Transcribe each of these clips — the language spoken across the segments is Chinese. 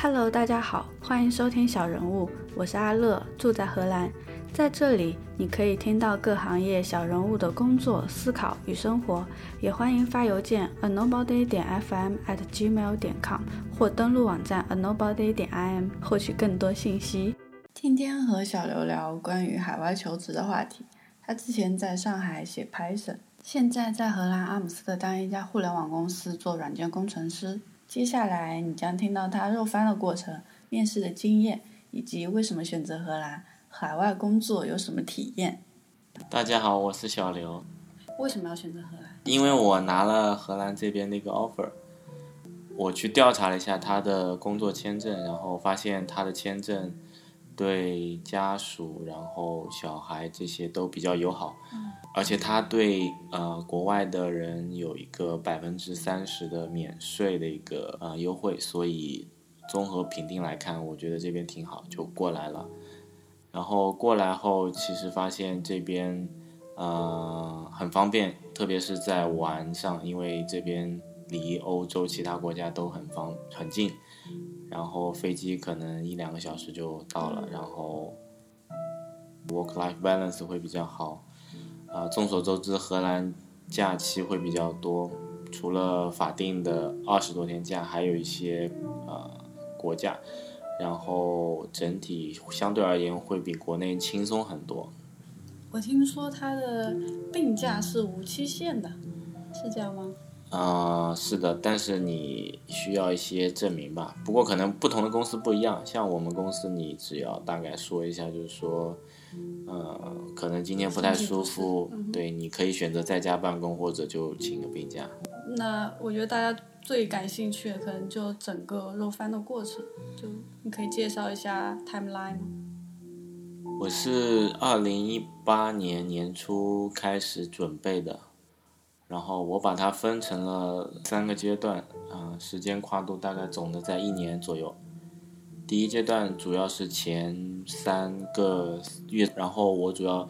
Hello，大家好，欢迎收听小人物，我是阿乐，住在荷兰。在这里，你可以听到各行业小人物的工作、思考与生活。也欢迎发邮件 a nobody 点 fm at gmail 点 com 或登录网站 a nobody 点 im 获取更多信息。今天和小刘聊关于海外求职的话题。他之前在上海写 Python，现在在荷兰阿姆斯特丹一家互联网公司做软件工程师。接下来你将听到他肉翻的过程、面试的经验，以及为什么选择荷兰。海外工作有什么体验？大家好，我是小刘。为什么要选择荷兰？因为我拿了荷兰这边的一个 offer，我去调查了一下他的工作签证，然后发现他的签证对家属、然后小孩这些都比较友好，而且他对呃国外的人有一个百分之三十的免税的一个呃优惠，所以综合评定来看，我觉得这边挺好，就过来了。然后过来后，其实发现这边，呃，很方便，特别是在玩上，因为这边离欧洲其他国家都很方很近，然后飞机可能一两个小时就到了，然后 work-life balance 会比较好，啊，众所周知，荷兰假期会比较多，除了法定的二十多天假，还有一些呃国假。然后整体相对而言会比国内轻松很多。我听说他的病假是无期限的，是这样吗？啊，是的，但是你需要一些证明吧。不过可能不同的公司不一样，像我们公司，你只要大概说一下，就是说，呃，可能今天不太舒服，对，你可以选择在家办公，或者就请个病假。那我觉得大家。最感兴趣的可能就整个肉翻的过程，就你可以介绍一下 timeline 吗？我是二零一八年年初开始准备的，然后我把它分成了三个阶段，啊，时间跨度大概总的在一年左右。第一阶段主要是前三个月，然后我主要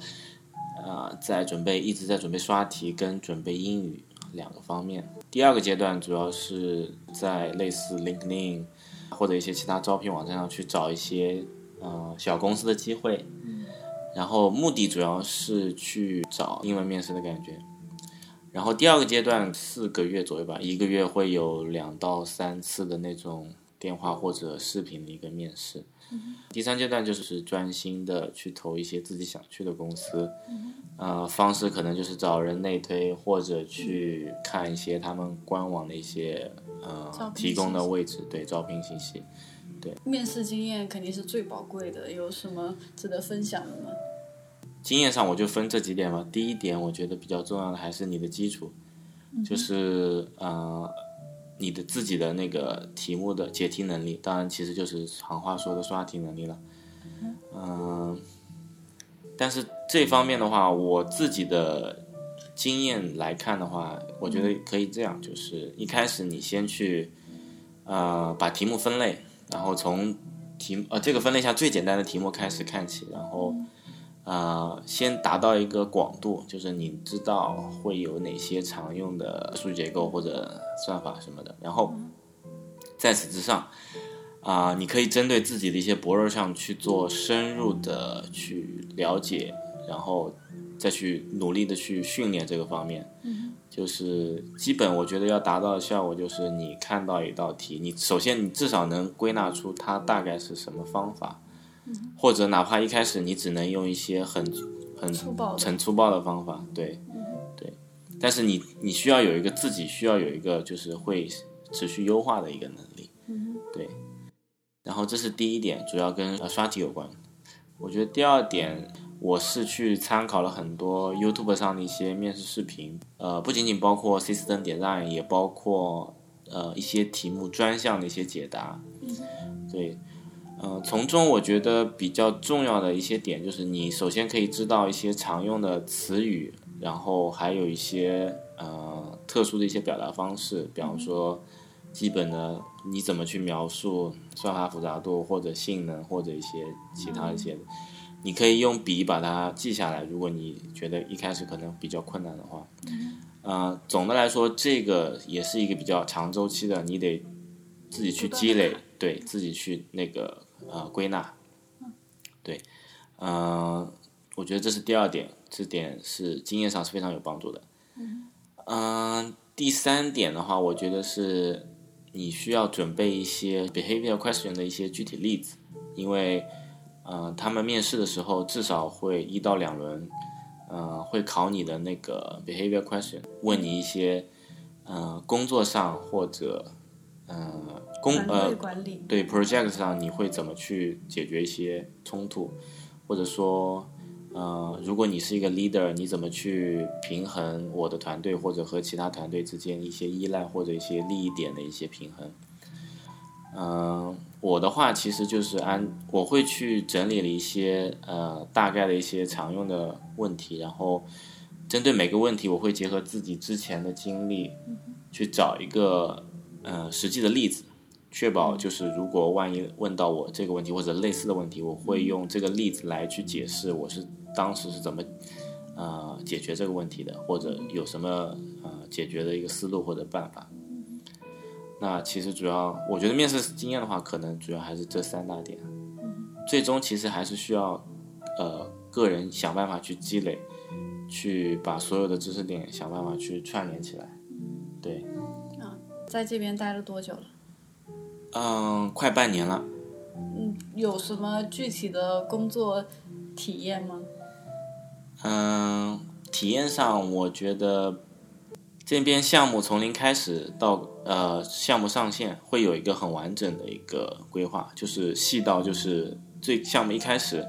啊在准备，一直在准备刷题跟准备英语两个方面。第二个阶段主要是在类似 LinkedIn 或者一些其他招聘网站上去找一些呃小公司的机会，然后目的主要是去找英文面试的感觉。然后第二个阶段四个月左右吧，一个月会有两到三次的那种电话或者视频的一个面试。第三阶段就是专心的去投一些自己想去的公司，呃，方式可能就是找人内推或者去看一些他们官网的一些呃提供的位置，对招聘信息，对。面试经验肯定是最宝贵的，有什么值得分享的吗？经验上我就分这几点吧。第一点，我觉得比较重要的还是你的基础，就是呃。你的自己的那个题目的解题能力，当然其实就是行话说的刷题能力了。嗯，但是这方面的话，我自己的经验来看的话，我觉得可以这样，就是一开始你先去，呃，把题目分类，然后从题呃这个分类下最简单的题目开始看起，然后。呃，先达到一个广度，就是你知道会有哪些常用的数据结构或者算法什么的，然后在此之上，啊，你可以针对自己的一些薄弱项去做深入的去了解，然后再去努力的去训练这个方面。嗯，就是基本我觉得要达到的效果就是你看到一道题，你首先你至少能归纳出它大概是什么方法。或者哪怕一开始你只能用一些很很很粗暴的方法，对，对，但是你你需要有一个自己需要有一个就是会持续优化的一个能力，对，然后这是第一点，主要跟呃刷题有关。我觉得第二点，我是去参考了很多 YouTube 上的一些面试视频，呃，不仅仅包括 System Design，也包括呃一些题目专项的一些解答，对。嗯，从中我觉得比较重要的一些点就是，你首先可以知道一些常用的词语，然后还有一些呃特殊的一些表达方式，比方说基本的你怎么去描述算法复杂度或者性能或者一些其他一些，你可以用笔把它记下来。如果你觉得一开始可能比较困难的话，呃，总的来说这个也是一个比较长周期的，你得自己去积累。对自己去那个呃归纳，对，嗯，我觉得这是第二点，这点是经验上是非常有帮助的。嗯，第三点的话，我觉得是你需要准备一些 behavior question 的一些具体例子，因为，呃，他们面试的时候至少会一到两轮，呃，会考你的那个 behavior question，问你一些，呃，工作上或者，呃，工呃对 project 上你会怎么去解决一些冲突，或者说。呃，如果你是一个 leader，你怎么去平衡我的团队或者和其他团队之间一些依赖或者一些利益点的一些平衡？嗯，我的话其实就是按我会去整理了一些呃大概的一些常用的问题，然后针对每个问题，我会结合自己之前的经历去找一个呃实际的例子，确保就是如果万一问到我这个问题或者类似的问题，我会用这个例子来去解释我是。当时是怎么呃解决这个问题的，或者有什么呃解决的一个思路或者办法？那其实主要我觉得面试经验的话，可能主要还是这三大点。最终其实还是需要呃个人想办法去积累，去把所有的知识点想办法去串联起来。对。啊，在这边待了多久了？嗯，快半年了。嗯，有什么具体的工作体验吗？嗯，体验上我觉得这边项目从零开始到呃项目上线会有一个很完整的一个规划，就是细到就是最项目一开始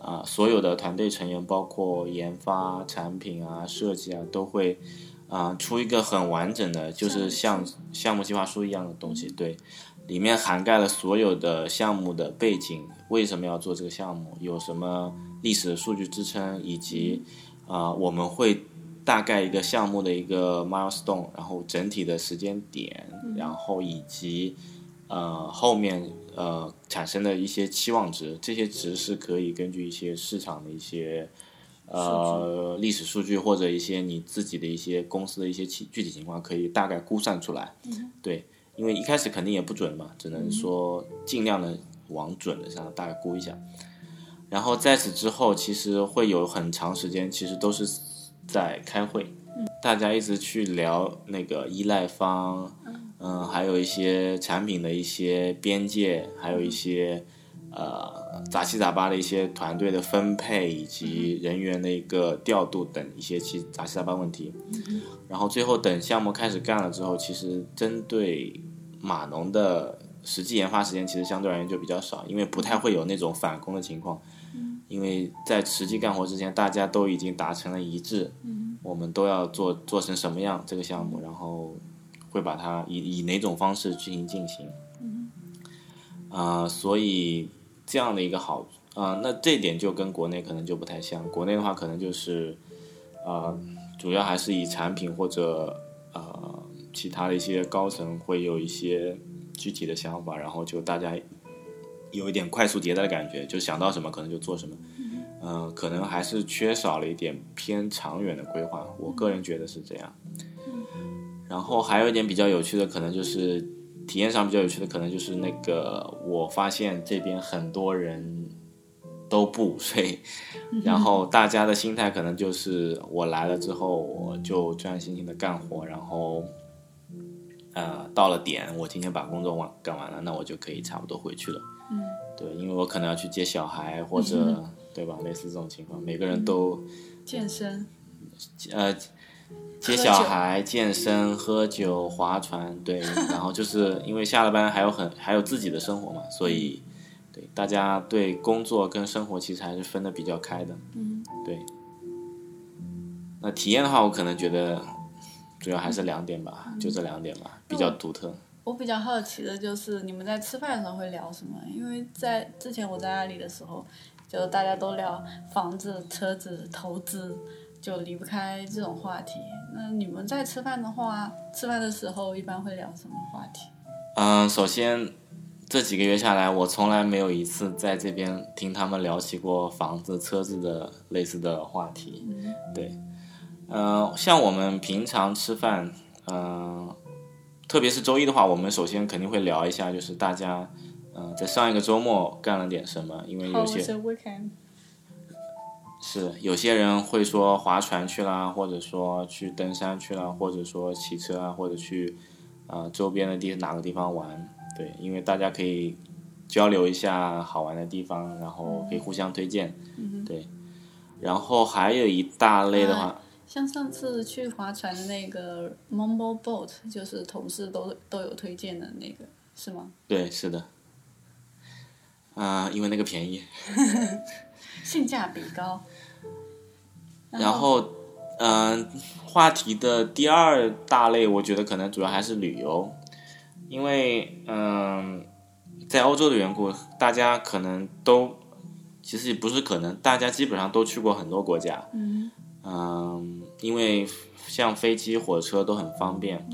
啊，所有的团队成员包括研发、产品啊、设计啊都会啊出一个很完整的，就是像项目计划书一样的东西，对，里面涵盖了所有的项目的背景，为什么要做这个项目，有什么。历史的数据支撑，以及啊，我们会大概一个项目的一个 milestone，然后整体的时间点，然后以及呃后面呃产生的一些期望值，这些值是可以根据一些市场的一些呃历史数据或者一些你自己的一些公司的一些具具体情况，可以大概估算出来。对，因为一开始肯定也不准嘛，只能说尽量的往准的上大概估一下。然后在此之后，其实会有很长时间，其实都是在开会，大家一直去聊那个依赖方，嗯，还有一些产品的一些边界，还有一些呃杂七杂八的一些团队的分配以及人员的一个调度等一些其杂七杂八问题。然后最后等项目开始干了之后，其实针对码农的实际研发时间，其实相对而言就比较少，因为不太会有那种返工的情况。因为在实际干活之前，大家都已经达成了一致，我们都要做做成什么样这个项目，然后会把它以以哪种方式进行进行，啊，所以这样的一个好啊，那这点就跟国内可能就不太像，国内的话可能就是啊，主要还是以产品或者呃其他的一些高层会有一些具体的想法，然后就大家。有一点快速迭代的感觉，就想到什么可能就做什么，嗯，可能还是缺少了一点偏长远的规划。我个人觉得是这样。然后还有一点比较有趣的，可能就是体验上比较有趣的，可能就是那个我发现这边很多人都不午睡，然后大家的心态可能就是我来了之后我就专心心的干活，然后呃到了点我今天把工作完干完了，那我就可以差不多回去了。嗯，对，因为我可能要去接小孩，或者对吧？类似这种情况，每个人都健身，呃，接小孩、健身、喝酒、划船，对，然后就是因为下了班还有很还有自己的生活嘛，所以对大家对工作跟生活其实还是分的比较开的。嗯，对。那体验的话，我可能觉得主要还是两点吧，就这两点吧，比较独特。我比较好奇的就是你们在吃饭的时候会聊什么？因为在之前我在阿里的时候，就大家都聊房子、车子、投资，就离不开这种话题。那你们在吃饭的话，吃饭的时候一般会聊什么话题？嗯，首先这几个月下来，我从来没有一次在这边听他们聊起过房子、车子的类似的话题。对，嗯，像我们平常吃饭，嗯。特别是周一的话，我们首先肯定会聊一下，就是大家嗯、在上一个周末干了点什么，因为有些？是有些人会说划船去啦，或者说去登山去啦，或者说骑车啊，或者去啊、呃周边的地哪个地方玩。对，因为大家可以交流一下好玩的地方，然后可以互相推荐。对，然后还有一大类的话，像上次去划船的那个 Mumble Boat，就是同事都都有推荐的那个，是吗？对，是的。啊、因为那个便宜。性价比高。然后，嗯、话题的第二大类，我觉得可能主要还是旅游，因为嗯、在欧洲的缘故，大家可能都，其实也不是可能，大家基本上都去过很多国家，嗯嗯，因为像飞机、火车都很方便。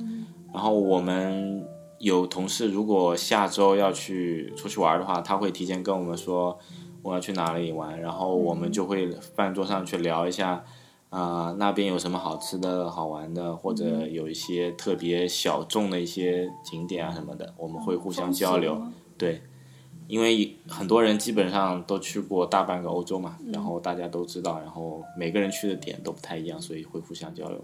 然后我们有同事，如果下周要去出去玩的话，他会提前跟我们说我要去哪里玩，然后我们就会饭桌上去聊一下，啊、那边有什么好吃的好玩的，或者有一些特别小众的一些景点啊什么的，我们会互相交流。对，因为很多人基本上都去过大半个欧洲嘛，然后大家都知道，然后每个人去的点都不太一样，所以会互相交流。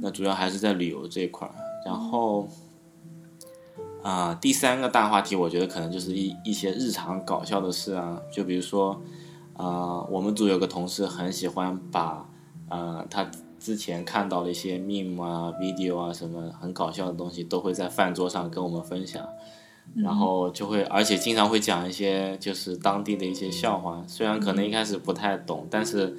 那主要还是在旅游这一块儿，然后。啊、第三个大话题，我觉得可能就是一一些日常搞笑的事啊，就比如说，啊、我们组有个同事很喜欢把，啊，他之前看到的一些 meme 啊、video 啊什么很搞笑的东西，都会在饭桌上跟我们分享，然后就会，而且经常会讲一些就是当地的一些笑话，虽然可能一开始不太懂，但是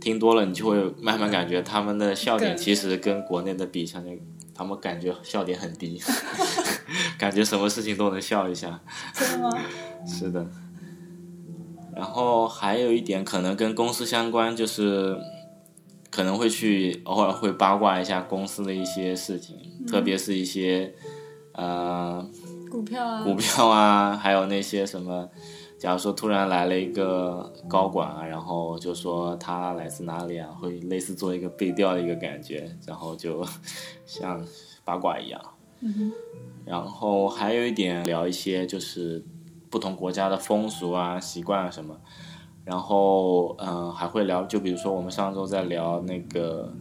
听多了，你就会慢慢感觉他们的笑点其实跟国内的比，相对他们感觉笑点很低，感觉什么事情都能笑一下。真的吗？是的。然后还有一点可能跟公司相关，就是可能会去偶尔会八卦一下公司的一些事情，特别是一些呃股票啊，股票啊，还有那些什么，假如说突然来了一个高管啊，然后就说他来自哪里啊，会类似做一个背调的一个感觉，然后就像八卦一样。然后还有一点聊一些就是不同国家的风俗啊、习惯啊什么。然后嗯、呃还会聊，就比如说我们上周在聊那个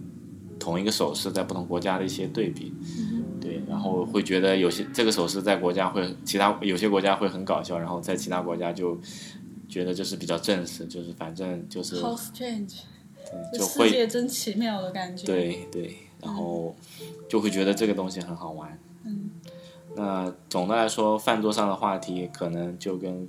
同一个手势在不同国家的一些对比。对，然后会觉得有些这个手势在国家会，其他有些国家会很搞笑，然后在其他国家就觉得就是比较正式，就是反正就是好 strange，对就会世界真奇妙的感觉。，对对，然后就会觉得这个东西很好玩。嗯，那总的来说，饭桌上的话题可能就跟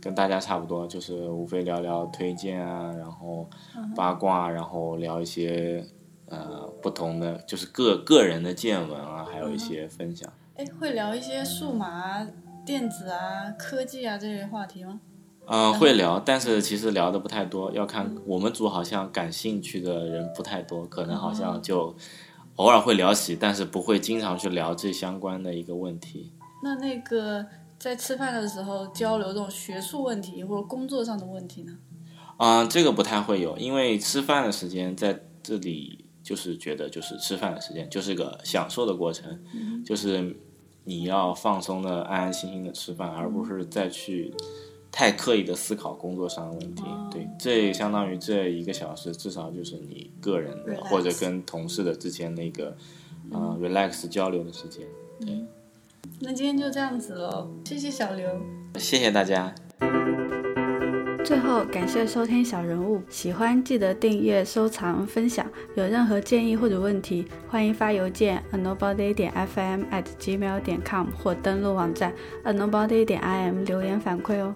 跟大家差不多，就是无非聊聊推荐啊，然后八卦，然后聊一些呃不同的，就是个个人的见闻啊，还有一些分享。哎，会聊一些数码、电子啊、科技啊这类话题吗？嗯、会聊，但是其实聊的不太多，要看我们组好像感兴趣的人不太多，可能好像就偶尔会聊起，但是不会经常去聊这相关的一个问题。那那个在吃饭的时候交流这种学术问题或者工作上的问题呢？啊、这个不太会有，因为吃饭的时间在这里就是觉得就是吃饭的时间，就是个享受的过程，就是你要放松的、安安心心的吃饭，而不是再去太刻意的思考工作上的问题。对，这相当于这一个小时，至少就是你个人的或者跟同事的之间那个呃 relax 交流的时间。对那今天就这样子了，谢谢小刘。谢谢大家。最后，感谢收听小人物，喜欢记得订阅、收藏、分享。有任何建议或者问题，欢迎发邮件 a nobody 点 fm at gmail 点 com 或登录网站 a nobody 点 im 留言反馈哦。